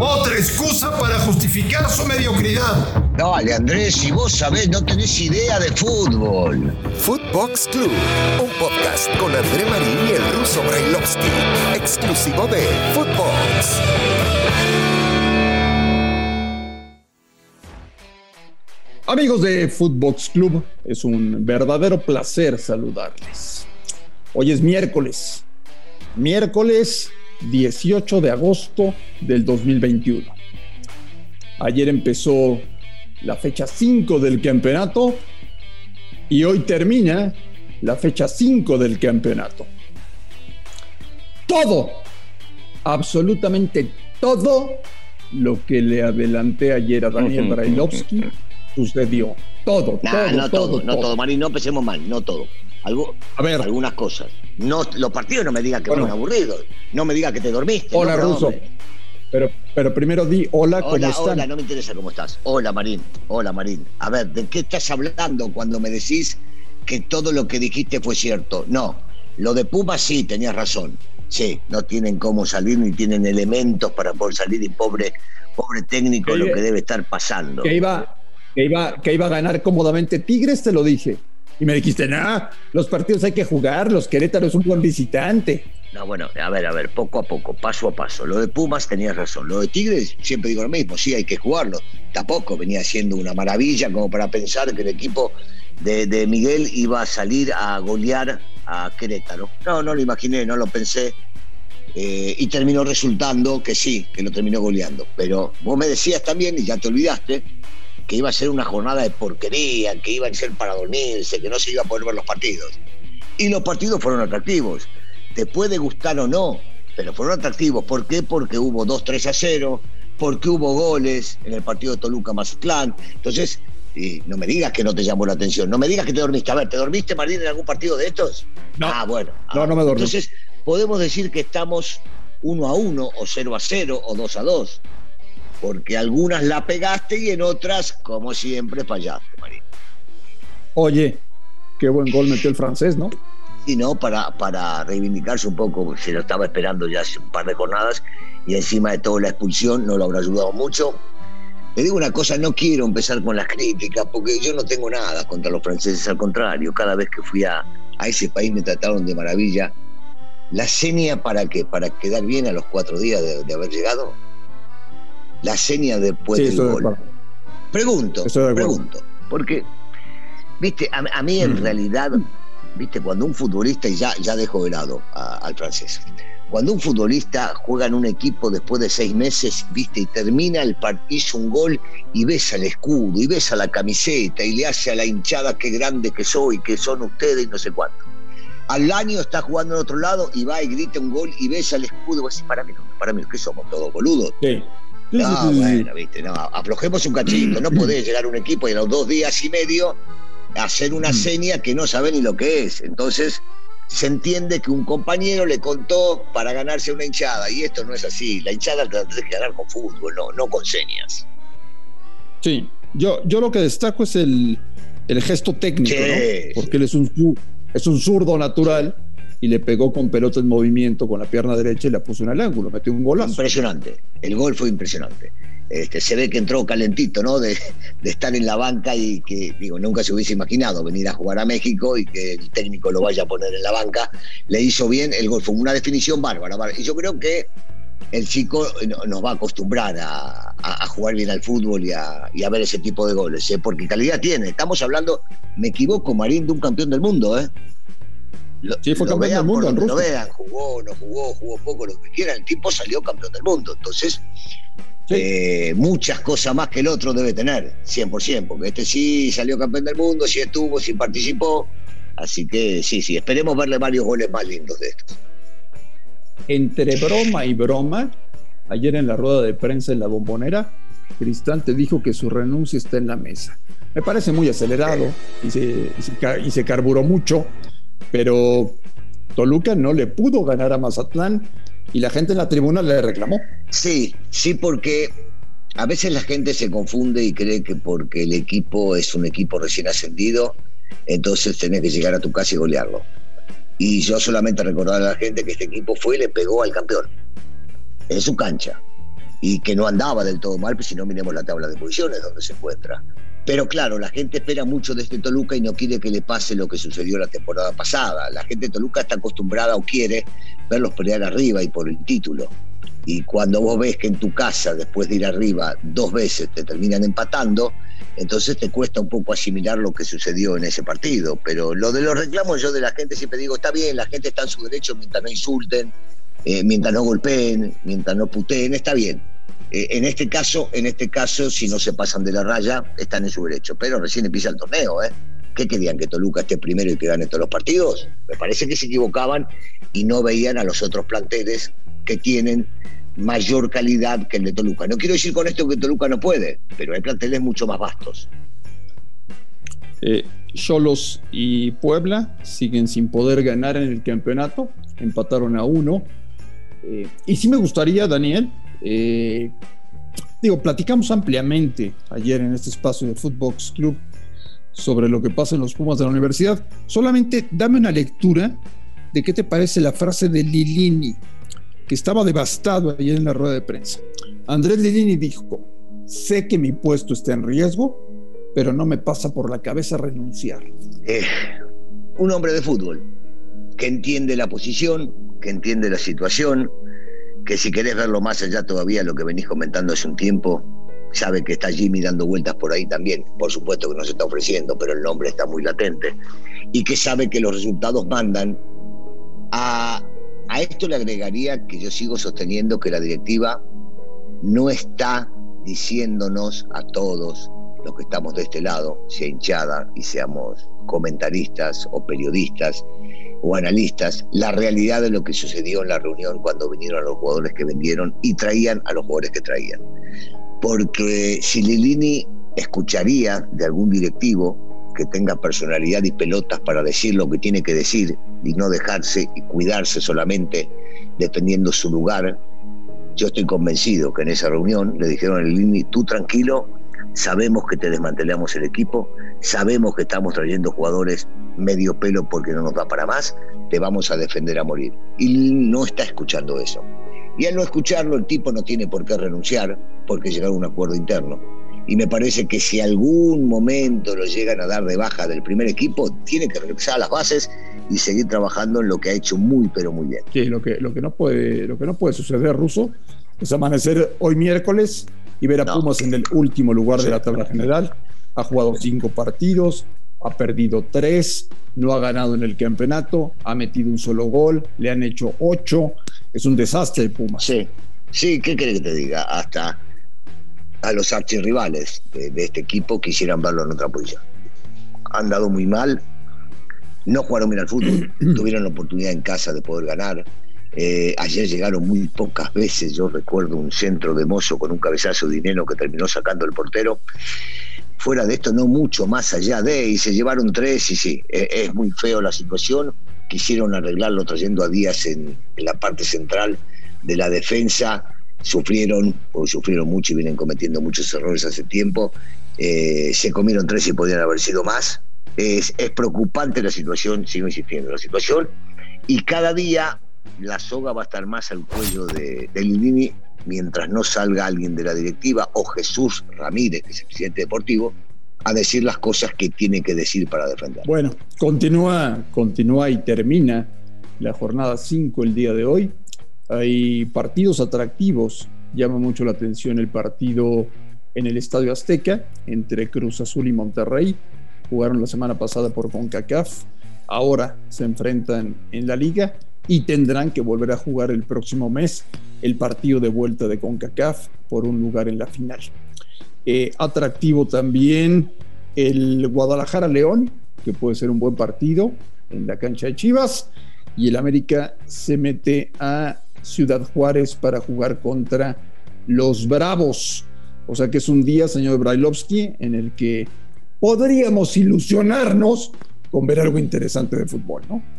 Otra excusa para justificar su mediocridad. Dale, Andrés, si vos sabés, no tenés idea de fútbol. Footbox Club, un podcast con André Marín y el ruso Brailovsky, exclusivo de Footbox. Amigos de Footbox Club, es un verdadero placer saludarles. Hoy es miércoles, miércoles 18 de agosto del 2021. Ayer empezó la fecha 5 del campeonato y hoy termina la fecha 5 del campeonato. Todo, absolutamente todo lo que le adelanté ayer a Daniel Brailovsky sucedió. Todo, todo, no todo, no todo, Marín, no empecemos mal, no todo. Algo, a ver. Algunas cosas. No, los partidos no me digan que fueron aburridos. No me digas que te dormiste. Hola, Ruso. Pero, pero primero di hola, ¿cómo hola, están? Hola, no me interesa cómo estás. Hola, Marín. Hola, Marín. A ver, ¿de qué estás hablando cuando me decís que todo lo que dijiste fue cierto? No. Lo de Puma sí, tenías razón. Sí, no tienen cómo salir ni tienen elementos para poder salir y pobre, pobre técnico lo que debe estar pasando. Que iba, que iba, que iba a ganar cómodamente Tigres, te lo dije. Y me dijiste, no, los partidos hay que jugar, los Querétaro es un buen visitante. No, bueno, a ver, a ver, poco a poco, paso a paso. Lo de Pumas tenías razón. Lo de Tigres, siempre digo lo mismo, sí, hay que jugarlo. Tampoco venía siendo una maravilla como para pensar que el equipo de, Miguel iba a salir a golear a Querétaro. No, no lo imaginé, no lo pensé. Eh, y terminó resultando que sí, que lo terminó goleando. Pero vos me decías también, y ya te olvidaste, que iba a ser una jornada de porquería, que iba a ser para dormirse, que no se iba a poder ver los partidos. Y los partidos fueron atractivos. Te puede gustar o no, pero fueron atractivos. ¿Por qué? Porque hubo 2-3 a 0, porque hubo goles en el partido de Toluca Mazatlán. Entonces, y no me digas que no te llamó la atención, no me digas que te dormiste. A ver, ¿te dormiste, Martín, en algún partido de estos? No. Ah, bueno. No, no me dormí. Entonces, podemos decir que estamos 1 a 1 o 0 a 0 o 2 a 2 porque algunas la pegaste y en otras, como siempre, fallaste, Marín. Oye, qué buen gol metió el francés, ¿no? Sí, ¿no? Para, para reivindicarse un poco, se lo estaba esperando ya hace un par de jornadas y encima de todo la expulsión no lo habrá ayudado mucho. Le digo una cosa, no quiero empezar con las críticas porque yo no tengo nada contra los franceses, al contrario, cada vez que fui a, a ese país me trataron de maravilla. ¿La seña para qué? ¿Para quedar bien a los cuatro días de haber llegado? La seña después del gol. Pregunto, pregunto, porque, viste, a, mí en mm. realidad, viste, cuando un futbolista, y ya, ya dejo de lado al francés, cuando un futbolista juega en un equipo después de seis meses, viste, y termina el partido, un gol y besa el escudo, y besa la camiseta, y le hace a la hinchada qué grande que soy, que son ustedes, y no sé cuánto. Al año está jugando en otro lado y va y grita un gol y besa el escudo. Y vos decís, para mí, para mí, que somos todos boludos. Sí. No, bueno, viste, no, aflojemos un cachito. No podés llegar a un equipo y a los dos días y medio hacer una mm. seña que no sabe ni lo que es. Entonces, se entiende que un compañero le contó para ganarse una hinchada. Y esto no es así. La hinchada la tenés que ganar con fútbol, no, no con señas. Sí, yo, yo lo que destaco es el, el gesto técnico, ¿no? Porque él es un, es un zurdo natural y le pegó con pelota en movimiento con la pierna derecha y la puso en el ángulo, metió un golazo. Impresionante, el gol fue impresionante. Este, se ve que entró calentito, ¿no? De, estar en la banca y que, digo, nunca se hubiese imaginado venir a jugar a México y que el técnico lo vaya a poner en la banca. Le hizo bien, el gol fue una definición bárbara. Y yo creo que el chico nos va a acostumbrar a, jugar bien al fútbol y a, ver ese tipo de goles, ¿eh? porque calidad tiene. Estamos hablando, me equivoco, Marín, de un campeón del mundo, ¿eh? Sí, fue campeón del mundo en Rusia. Lo vean, jugó, no jugó, jugó poco, lo que quieran. El tipo salió campeón del mundo. Entonces, eh, muchas cosas más que el otro debe tener, 100%, porque este sí salió campeón del mundo, sí estuvo, sí participó. Así que sí, sí, esperemos verle varios goles más lindos de estos. Entre broma y broma, ayer en la rueda de prensa en la bombonera, Cristante dijo que su renuncia está en la mesa. Me parece muy acelerado y se, y se carburó mucho pero Toluca no le pudo ganar a Mazatlán y la gente en la tribuna le reclamó. Sí, sí, porque a veces la gente se confunde y cree que porque el equipo es un equipo recién ascendido, entonces tenés que llegar a tu casa y golearlo. Y yo solamente recordar a la gente que este equipo fue y le pegó al campeón en su cancha. y que no andaba del todo mal, pues si no miremos la tabla de posiciones donde se encuentra. Pero claro, la gente espera mucho de este Toluca y no quiere que le pase lo que sucedió la temporada pasada. La gente de Toluca está acostumbrada o quiere verlos pelear arriba y por el título. Y cuando vos ves que en tu casa, después de ir arriba dos veces, te terminan empatando, entonces te cuesta un poco asimilar lo que sucedió en ese partido. Pero lo de los reclamos, yo de la gente siempre digo, está bien, la gente está en su derecho mientras no insulten, eh, mientras no golpeen, mientras no puteen, está bien. Eh, en este caso, en este caso, si no se pasan de la raya, están en su derecho. Pero recién empieza el torneo, ¿eh? ¿Qué querían? ¿Que Toluca esté primero y que gane todos los partidos? Me parece que se equivocaban y no veían a los otros planteles que tienen mayor calidad que el de Toluca. No quiero decir con esto que Toluca no puede, pero hay planteles mucho más vastos. Eh, Cholos y Puebla siguen sin poder ganar en el campeonato, empataron a uno. Eh, y sí me gustaría, Daniel, eh, digo, platicamos ampliamente ayer en este espacio de Footbox Club sobre lo que pasa en los Pumas de la universidad. Solamente dame una lectura de qué te parece la frase de Lilini, que estaba devastado ayer en la rueda de prensa. Andrés Lilini dijo, sé que mi puesto está en riesgo, pero no me pasa por la cabeza renunciar. Un hombre de fútbol que entiende la posición, que entiende la situación, que si querés verlo más allá todavía, lo que venís comentando hace un tiempo, sabe que está Jimmy dando vueltas por ahí también. Por supuesto que no se está ofreciendo, pero el nombre está muy latente. Y que sabe que los resultados mandan. A, a esto le agregaría que yo sigo sosteniendo que la directiva no está diciéndonos a todos los que estamos de este lado, sea hinchada y seamos comentaristas o periodistas o analistas, la realidad de lo que sucedió en la reunión cuando vinieron los jugadores que vendieron y traían a los jugadores que traían. Porque si Lilini escucharía de algún directivo que tenga personalidad y pelotas para decir lo que tiene que decir y no dejarse y cuidarse solamente defendiendo su lugar, yo estoy convencido que en esa reunión le dijeron a Lilini, tú tranquilo, sabemos que te desmantelamos el equipo, sabemos que estamos trayendo jugadores medio pelo porque no nos da para más, te vamos a defender a morir. Y no está escuchando eso. Y al no escucharlo, el tipo no tiene por qué renunciar porque llegaron a un acuerdo interno. Y me parece que si algún momento lo llegan a dar de baja del primer equipo, tiene que regresar a las bases y seguir trabajando en lo que ha hecho muy, pero muy bien. Sí, lo que, lo que, no, puede, lo que no puede suceder, Ruso, es amanecer hoy miércoles y ver a Pumas en el último lugar de la tabla general. Ha jugado cinco partidos, ha perdido tres, no ha ganado en el campeonato, ha metido un solo gol, le han hecho ocho. Es un desastre el Pumas. Sí, sí, ¿qué quiere que te diga? Hasta a los archirrivales de, de este equipo quisieran verlo en otra posición. Han dado muy mal, no jugaron bien al fútbol, tuvieron la oportunidad en casa de poder ganar, eh, ayer llegaron muy pocas veces, yo recuerdo un centro de mozo con un cabezazo de dinero que terminó sacando el portero. Fuera de esto, no mucho más allá de, y se llevaron tres, y sí, es, es muy feo la situación. Quisieron arreglarlo trayendo a Díaz en, en la parte central de la defensa. Sufrieron, o sufrieron mucho y vienen cometiendo muchos errores hace tiempo. Eh, se comieron tres y podían haber sido más. Es, es preocupante la situación, sigo insistiendo, la situación. Y cada día la soga va a estar más al cuello de, de mientras no salga alguien de la directiva o Jesús Ramírez, que es el presidente deportivo, a decir las cosas que tiene que decir para defender. Bueno, continúa, continúa y termina la jornada 5 el día de hoy. Hay partidos atractivos, llama mucho la atención el partido en el Estadio Azteca entre Cruz Azul y Monterrey. Jugaron la semana pasada por CONCACAF, ahora se enfrentan en la liga y tendrán que volver a jugar el próximo mes el partido de vuelta de CONCACAF por un lugar en la final. Eh, atractivo también el Guadalajara León, que puede ser un buen partido en la cancha de Chivas, y el América se mete a Ciudad Juárez para jugar contra los Bravos. O sea que es un día, señor Brailovsky, en el que podríamos ilusionarnos con ver algo interesante de fútbol, ¿no?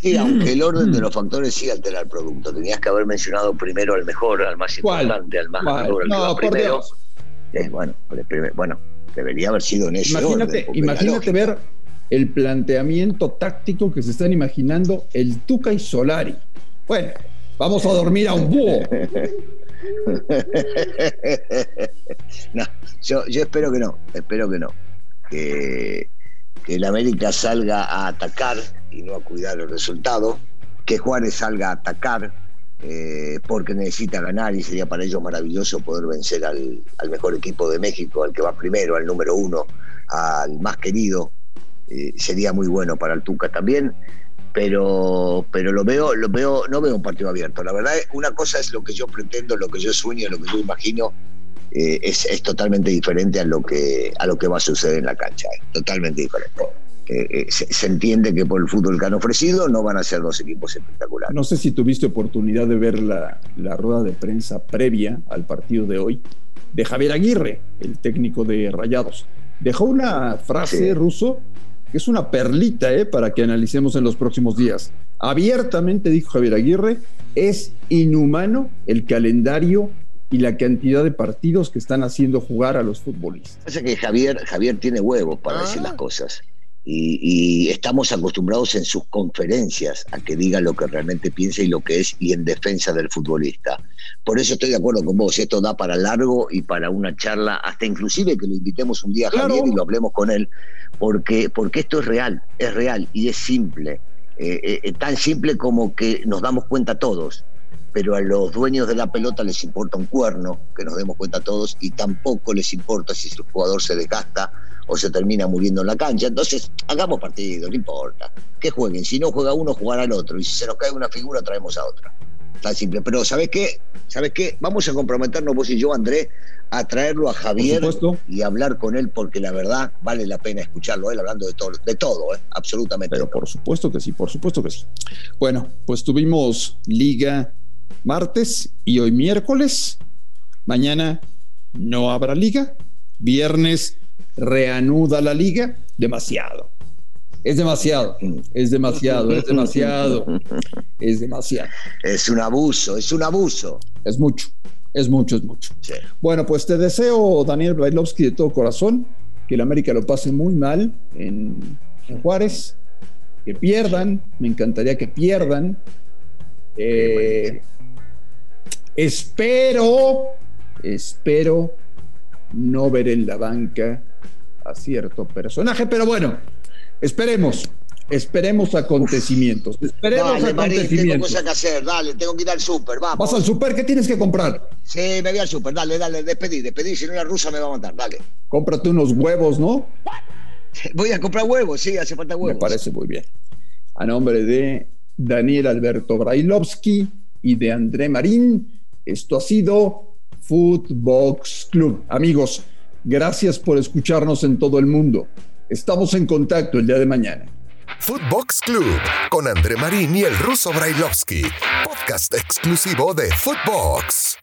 Sí, aunque el orden de los factores sí altera el producto. Tenías que haber mencionado primero al mejor, al más importante, al más ganador, al no, que va primero. Eh, bueno, primer- bueno, debería haber sido en ese Imagínate, orden. imagínate ver el planteamiento táctico que se están imaginando el Tuca y Solari. Bueno, vamos a dormir a un búho. no, yo, yo espero que no, espero que no. Que, que el América salga a atacar y no a cuidar el resultado, que Juárez salga a atacar eh, porque necesita ganar y sería para ellos maravilloso poder vencer al, mejor equipo de México, al que va primero, al número uno, al más querido. Eh, sería muy bueno para el Tuca también, pero, pero lo veo, lo veo, no veo un partido abierto. La verdad, una cosa es lo que yo pretendo, lo que yo sueño, lo que yo imagino, eh, es, es, totalmente diferente a lo que a lo que va a suceder en la cancha, totalmente diferente. Eh, eh, se, entiende que por el fútbol que han ofrecido no van a ser dos equipos espectaculares. No sé si tuviste oportunidad de ver la, rueda de prensa previa al partido de hoy de Javier Aguirre, el técnico de Rayados. Dejó una frase ruso que es una perlita eh, para que analicemos en los próximos días. Abiertamente dijo Javier Aguirre, es inhumano el calendario y la cantidad de partidos que están haciendo jugar a los futbolistas. Parece que Javier, Javier tiene huevos para decir las ah. cosas y, estamos acostumbrados en sus conferencias a que diga lo que realmente piensa y lo que es y en defensa del futbolista. Por eso estoy de acuerdo con vos, esto da para largo y para una charla, hasta inclusive que lo invitemos un día a Javier y lo hablemos con él, porque, porque esto es real, es real y es simple. Eh, eh, tan simple como que nos damos cuenta todos, pero a los dueños de la pelota les importa un cuerno, que nos demos cuenta todos, y tampoco les importa si el jugador se desgasta o se termina muriendo en la cancha. Entonces, hagamos partido, no importa. Que jueguen. Si no juega uno, jugará el otro. Y si se nos cae una figura, traemos a otra. Tan simple. Pero, ¿sabes qué? ¿Sabes qué? Vamos a comprometernos vos y yo, André, a traerlo a Javier y hablar con él, porque la verdad vale la pena escucharlo, él hablando de todo, de todo, ¿eh? absolutamente. Pero por supuesto que sí, por supuesto que sí. Bueno, pues tuvimos liga martes y hoy miércoles. Mañana no habrá liga. Viernes reanuda la liga, demasiado. Es demasiado, es demasiado, es demasiado, es demasiado. Es un abuso, es un abuso. Es mucho, es mucho, es mucho. Bueno, pues te deseo, Daniel Brailovsky, de todo corazón, que el América lo pase muy mal en, Juárez, que pierdan, me encantaría que pierdan. Eh, espero, espero no ver en la banca a cierto personaje, pero bueno, esperemos. Esperemos acontecimientos. Esperemos dale, acontecimientos. tengo cosas que hacer, dale, tengo que ir al súper, vamos. ¿Vas al súper? ¿Qué tienes que comprar? Sí, me voy al súper, dale, dale, despedí, despedí, si no la rusa me va a matar, dale. Cómprate unos huevos, ¿no? Voy a comprar huevos, sí, hace falta huevos. Me parece muy bien. A nombre de Daniel Alberto Brailovsky y de André Marín, esto ha sido Footbox Club. Amigos, Gracias por escucharnos en todo el mundo. Estamos en contacto el día de mañana. Footbox Club con André Marín y el ruso Brailovsky, podcast exclusivo de Footbox.